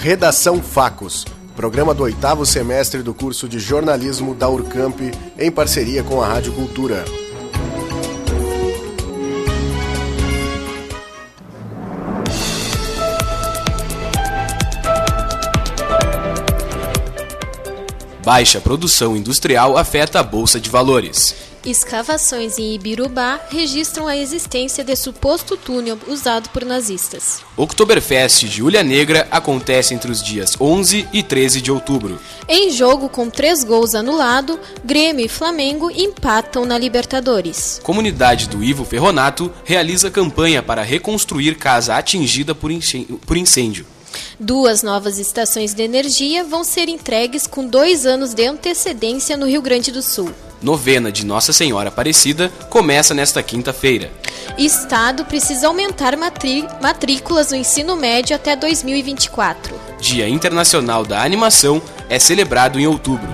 Redação Facos, programa do oitavo semestre do curso de jornalismo da Urcamp, em parceria com a Rádio Cultura. Baixa produção industrial afeta a bolsa de valores. Escavações em Ibirubá registram a existência de suposto túnel usado por nazistas. Oktoberfest de Ulha Negra acontece entre os dias 11 e 13 de outubro. Em jogo com três gols anulados, Grêmio e Flamengo empatam na Libertadores. Comunidade do Ivo Ferronato realiza campanha para reconstruir casa atingida por incêndio. Duas novas estações de energia vão ser entregues com dois anos de antecedência no Rio Grande do Sul. Novena de Nossa Senhora Aparecida começa nesta quinta-feira. Estado precisa aumentar matrículas no ensino médio até 2024. Dia Internacional da Animação é celebrado em outubro.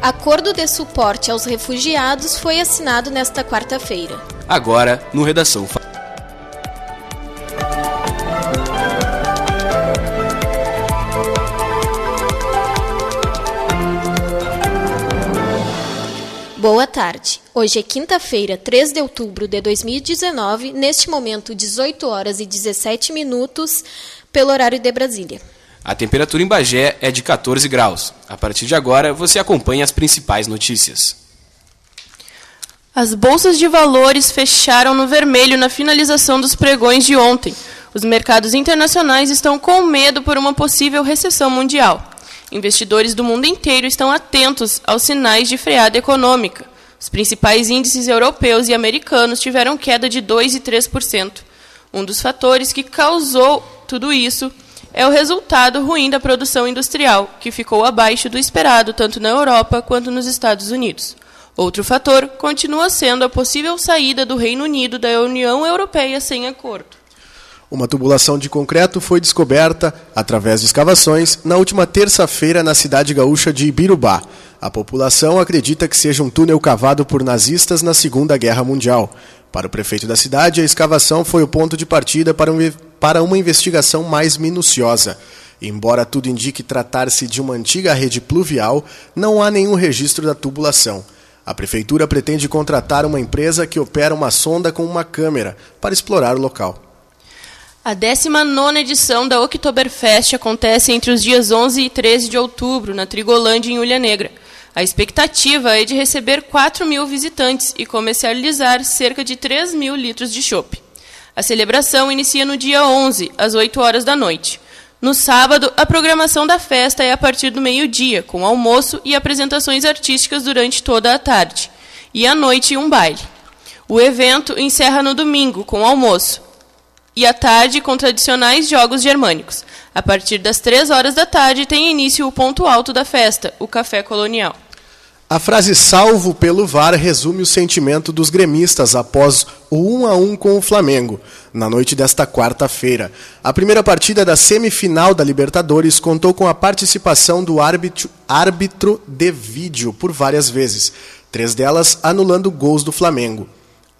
Acordo de suporte aos refugiados foi assinado nesta quarta-feira. Agora, no Redação Boa tarde. Hoje é quinta-feira, 3 de outubro de 2019, neste momento 18 horas e 17 minutos, pelo horário de Brasília. A temperatura em Bagé é de 14 graus. A partir de agora, você acompanha as principais notícias. As bolsas de valores fecharam no vermelho na finalização dos pregões de ontem. Os mercados internacionais estão com medo por uma possível recessão mundial. Investidores do mundo inteiro estão atentos aos sinais de freada econômica. Os principais índices europeus e americanos tiveram queda de 2% e 3%. Um dos fatores que causou tudo isso é o resultado ruim da produção industrial, que ficou abaixo do esperado tanto na Europa quanto nos Estados Unidos. Outro fator continua sendo a possível saída do Reino Unido da União Europeia sem acordo. Uma tubulação de concreto foi descoberta, através de escavações, na última terça-feira na cidade gaúcha de Ibirubá. A população acredita que seja um túnel cavado por nazistas na Segunda Guerra Mundial. Para o prefeito da cidade, a escavação foi o ponto de partida para, um, para uma investigação mais minuciosa. Embora tudo indique tratar-se de uma antiga rede pluvial, não há nenhum registro da tubulação. A prefeitura pretende contratar uma empresa que opera uma sonda com uma câmera para explorar o local. A 19 edição da Oktoberfest acontece entre os dias 11 e 13 de outubro, na Trigolândia, em Ulha Negra. A expectativa é de receber 4 mil visitantes e comercializar cerca de 3 mil litros de chopp. A celebração inicia no dia 11, às 8 horas da noite. No sábado, a programação da festa é a partir do meio-dia, com almoço e apresentações artísticas durante toda a tarde. E à noite, um baile. O evento encerra no domingo, com almoço e à tarde com tradicionais jogos germânicos. A partir das três horas da tarde tem início o ponto alto da festa, o café colonial. A frase salvo pelo VAR resume o sentimento dos gremistas após o 1 a 1 com o Flamengo, na noite desta quarta-feira. A primeira partida da semifinal da Libertadores contou com a participação do árbitro, árbitro de vídeo por várias vezes, três delas anulando gols do Flamengo.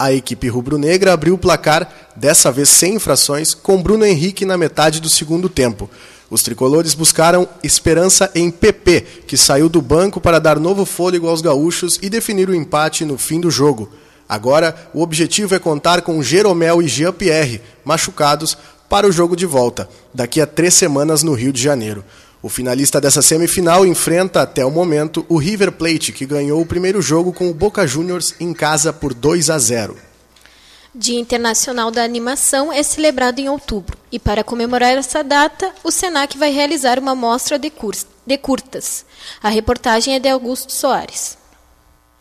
A equipe rubro-negra abriu o placar, dessa vez sem infrações, com Bruno Henrique na metade do segundo tempo. Os tricolores buscaram esperança em PP, que saiu do banco para dar novo fôlego aos gaúchos e definir o empate no fim do jogo. Agora, o objetivo é contar com Jeromel e Jean-Pierre, machucados, para o jogo de volta, daqui a três semanas no Rio de Janeiro. O finalista dessa semifinal enfrenta, até o momento, o River Plate, que ganhou o primeiro jogo com o Boca Juniors em casa por 2 a 0. Dia Internacional da Animação é celebrado em outubro e, para comemorar essa data, o SENAC vai realizar uma mostra de, de curtas. A reportagem é de Augusto Soares.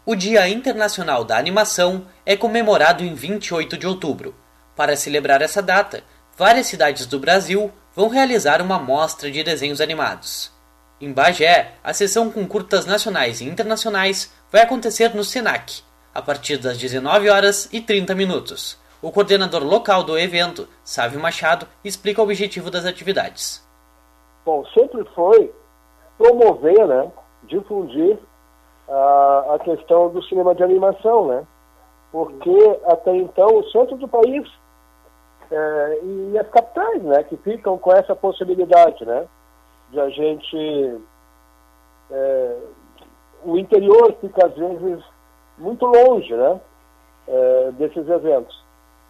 O Dia Internacional da Animação é comemorado em 28 de outubro. Para celebrar essa data, várias cidades do Brasil vão realizar uma mostra de desenhos animados. Em Bagé, a sessão com curtas nacionais e internacionais vai acontecer no SENAC, a partir das 19 horas e 30 minutos. O coordenador local do evento, Sávio Machado, explica o objetivo das atividades. Bom, sempre foi promover, né, difundir a, a questão do cinema de animação, né? Porque até então o centro do país é, e as capitais, né, que ficam com essa possibilidade, né? de a gente. É, o interior fica, às vezes, muito longe né, é, desses eventos.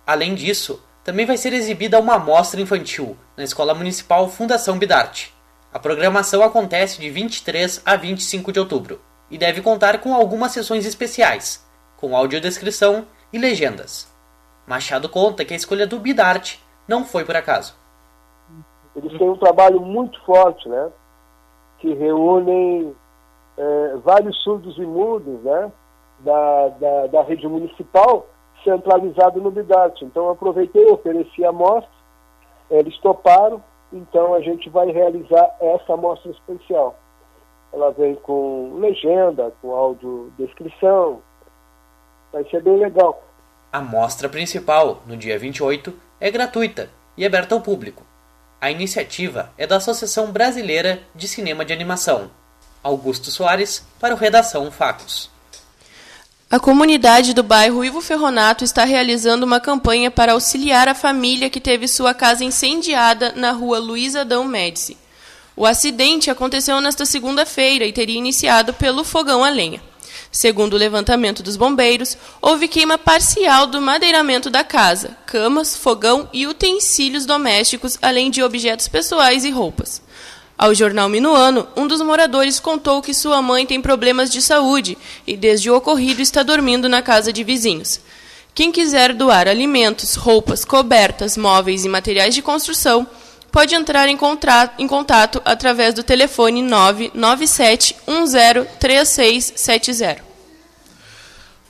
Além disso, também vai ser exibida uma amostra infantil na Escola Municipal Fundação Bidarte. A programação acontece de 23 a 25 de outubro e deve contar com algumas sessões especiais, com audiodescrição e legendas. Machado conta que a escolha do Bidarte não foi por acaso. Eles têm um trabalho muito forte, né? Que reúnem é, vários surdos e mudos, né? Da, da, da rede municipal centralizado no Bidarte. Então aproveitei, ofereci a amostra, eles toparam, então a gente vai realizar essa amostra especial. Ela vem com legenda, com audiodescrição, vai ser bem legal. A mostra principal, no dia 28, é gratuita e aberta ao público. A iniciativa é da Associação Brasileira de Cinema de Animação. Augusto Soares, para o Redação Factos. A comunidade do bairro Ivo Ferronato está realizando uma campanha para auxiliar a família que teve sua casa incendiada na rua Luiz Adão Médici. O acidente aconteceu nesta segunda-feira e teria iniciado pelo fogão a lenha. Segundo o levantamento dos bombeiros, houve queima parcial do madeiramento da casa, camas, fogão e utensílios domésticos, além de objetos pessoais e roupas. Ao jornal Minuano, um dos moradores contou que sua mãe tem problemas de saúde e, desde o ocorrido, está dormindo na casa de vizinhos. Quem quiser doar alimentos, roupas, cobertas, móveis e materiais de construção pode entrar em, em contato através do telefone 997 103670.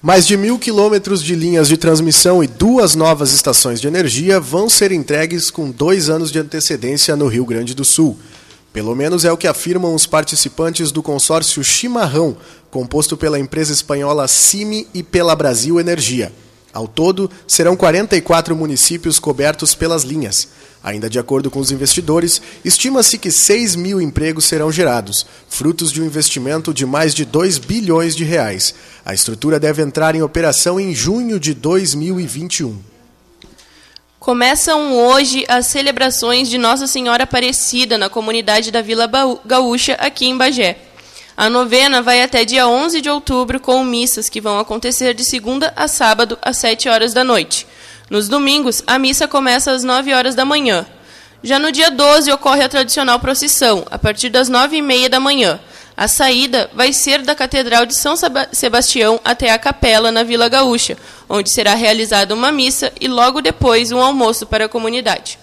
Mais de mil quilômetros de linhas de transmissão e duas novas estações de energia vão ser entregues com dois anos de antecedência no Rio Grande do Sul. Pelo menos é o que afirmam os participantes do consórcio Chimarrão, composto pela empresa espanhola Cime e pela Brasil Energia. Ao todo, serão 44 municípios cobertos pelas linhas. Ainda de acordo com os investidores, estima-se que 6 mil empregos serão gerados, frutos de um investimento de mais de 2 bilhões de reais. A estrutura deve entrar em operação em junho de 2021. Começam hoje as celebrações de Nossa Senhora Aparecida na comunidade da Vila Gaúcha, aqui em Bagé. A novena vai até dia 11 de outubro, com missas que vão acontecer de segunda a sábado, às 7 horas da noite. Nos domingos, a missa começa às 9 horas da manhã. Já no dia 12 ocorre a tradicional procissão, a partir das 9 e meia da manhã. A saída vai ser da Catedral de São Sebastião até a capela na Vila Gaúcha, onde será realizada uma missa e logo depois um almoço para a comunidade.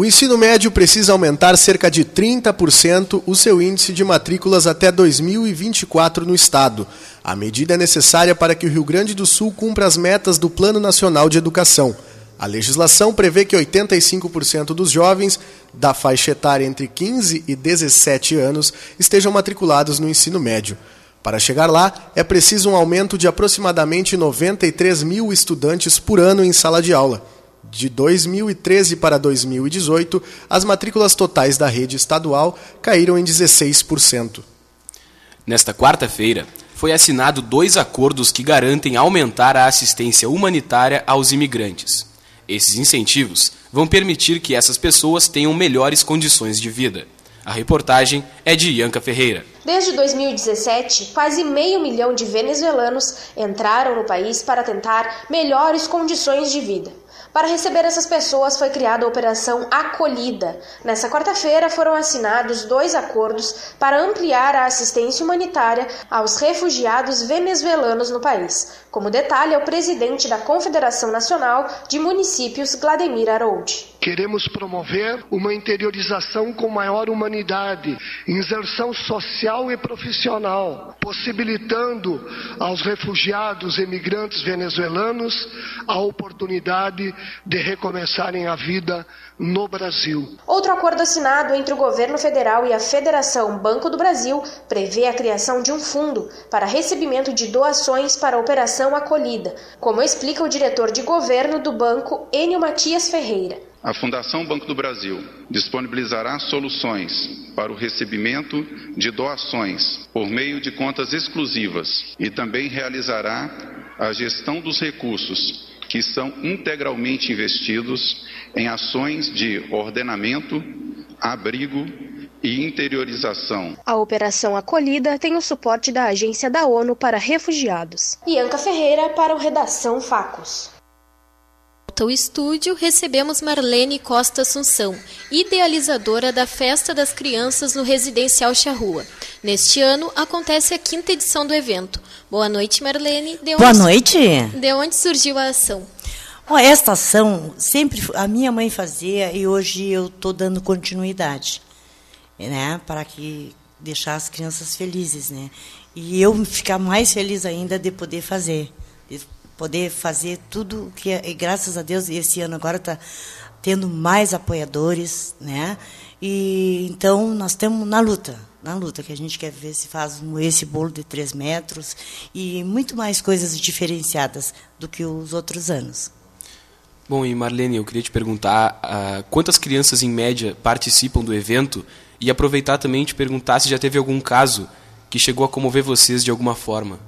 O ensino médio precisa aumentar cerca de 30% o seu índice de matrículas até 2024 no estado. A medida é necessária para que o Rio Grande do Sul cumpra as metas do Plano Nacional de Educação. A legislação prevê que 85% dos jovens da faixa etária entre 15 e 17 anos estejam matriculados no ensino médio. Para chegar lá, é preciso um aumento de aproximadamente 93 mil estudantes por ano em sala de aula. De 2013 para 2018, as matrículas totais da rede estadual caíram em 16%. Nesta quarta-feira, foi assinado dois acordos que garantem aumentar a assistência humanitária aos imigrantes. Esses incentivos vão permitir que essas pessoas tenham melhores condições de vida. A reportagem é de Ianca Ferreira. Desde 2017, quase meio milhão de venezuelanos entraram no país para tentar melhores condições de vida. Para receber essas pessoas foi criada a Operação Acolhida. Nessa quarta-feira foram assinados dois acordos para ampliar a assistência humanitária aos refugiados venezuelanos no país, como detalha o presidente da Confederação Nacional de Municípios, Vladimir Aroudi. Queremos promover uma interiorização com maior humanidade, inserção social e profissional, possibilitando aos refugiados emigrantes venezuelanos a oportunidade de recomeçarem a vida no Brasil. Outro acordo assinado entre o governo federal e a Federação Banco do Brasil prevê a criação de um fundo para recebimento de doações para a Operação Acolhida, como explica o diretor de governo do banco, Enio Matias Ferreira. A Fundação Banco do Brasil disponibilizará soluções para o recebimento de doações por meio de contas exclusivas e também realizará a gestão dos recursos que são integralmente investidos em ações de ordenamento, abrigo e interiorização. A Operação Acolhida tem o suporte da Agência da ONU para Refugiados. Ianca Ferreira para o Redação Facos ao estúdio, recebemos Marlene Costa Assunção, idealizadora da Festa das Crianças no Residencial Charrua. Neste ano, acontece a quinta edição do evento. Boa noite, Marlene. De Boa noite. De onde surgiu a ação? esta ação sempre a minha mãe fazia e hoje eu estou dando continuidade, né, para que deixar as crianças felizes, né, e eu ficar mais feliz ainda de poder fazer, poder fazer tudo que é, e graças a Deus esse ano agora está tendo mais apoiadores, né? E então nós estamos na luta, na luta que a gente quer ver se faz esse bolo de três metros e muito mais coisas diferenciadas do que os outros anos. Bom, e Marlene, eu queria te perguntar uh, quantas crianças em média participam do evento e aproveitar também te perguntar se já teve algum caso que chegou a comover vocês de alguma forma.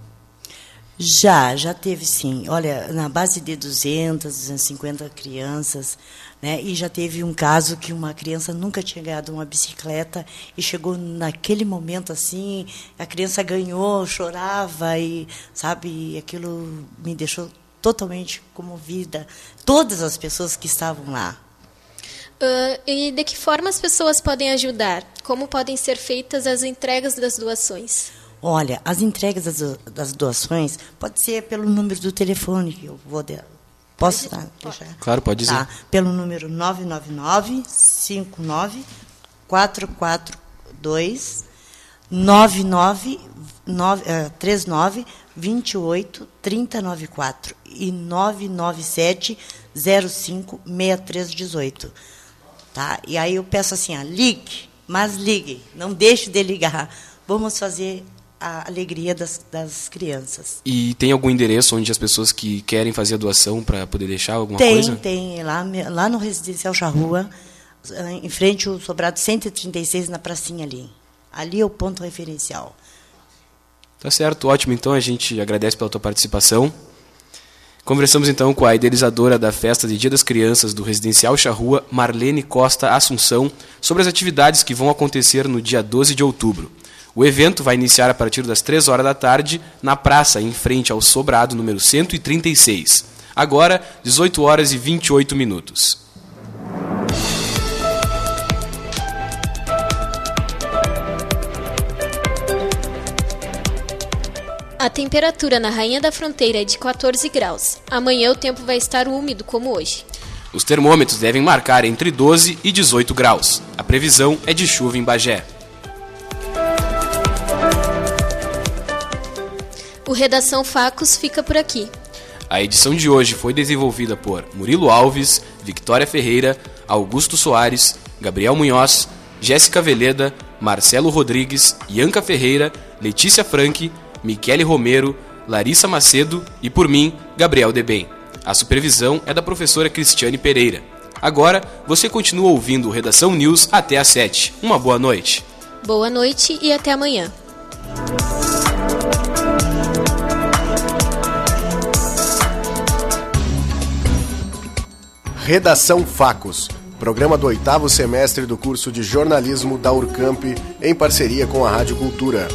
Já, já teve sim. Olha, na base de 200, 250 crianças, né? E já teve um caso que uma criança nunca tinha ganhado uma bicicleta e chegou naquele momento assim, a criança ganhou, chorava e, sabe, aquilo me deixou totalmente comovida. Todas as pessoas que estavam lá. Uh, e de que forma as pessoas podem ajudar? Como podem ser feitas as entregas das doações? Olha, as entregas das, das doações pode ser pelo número do telefone que eu vou de, posso pode, deixar? Claro, pode dizer. Tá, pelo número 999 59 442 99 39 28 394 e 997 05 6318. Tá? E aí eu peço assim, ah, ligue, mas ligue, não deixe de ligar. Vamos fazer a alegria das, das crianças. E tem algum endereço onde as pessoas que querem fazer a doação para poder deixar alguma tem, coisa? Tem, tem. Lá, lá no Residencial Charrua, em frente ao Sobrado 136, na pracinha ali. Ali é o ponto referencial. Tá certo, ótimo. Então a gente agradece pela tua participação. Conversamos então com a idealizadora da festa de Dia das Crianças do Residencial Charrua, Marlene Costa Assunção, sobre as atividades que vão acontecer no dia 12 de outubro. O evento vai iniciar a partir das 3 horas da tarde na praça, em frente ao Sobrado número 136. Agora, 18 horas e 28 minutos. A temperatura na Rainha da Fronteira é de 14 graus. Amanhã o tempo vai estar úmido como hoje. Os termômetros devem marcar entre 12 e 18 graus. A previsão é de chuva em Bagé. O Redação Facos fica por aqui. A edição de hoje foi desenvolvida por Murilo Alves, Victoria Ferreira, Augusto Soares, Gabriel Munhoz, Jéssica Veleda, Marcelo Rodrigues, Ianca Ferreira, Letícia Franque, Michele Romero, Larissa Macedo e por mim, Gabriel Debem. A supervisão é da professora Cristiane Pereira. Agora, você continua ouvindo o Redação News até às 7. Uma boa noite. Boa noite e até amanhã. Redação Facos, programa do oitavo semestre do curso de jornalismo da Urcamp, em parceria com a Rádio Cultura.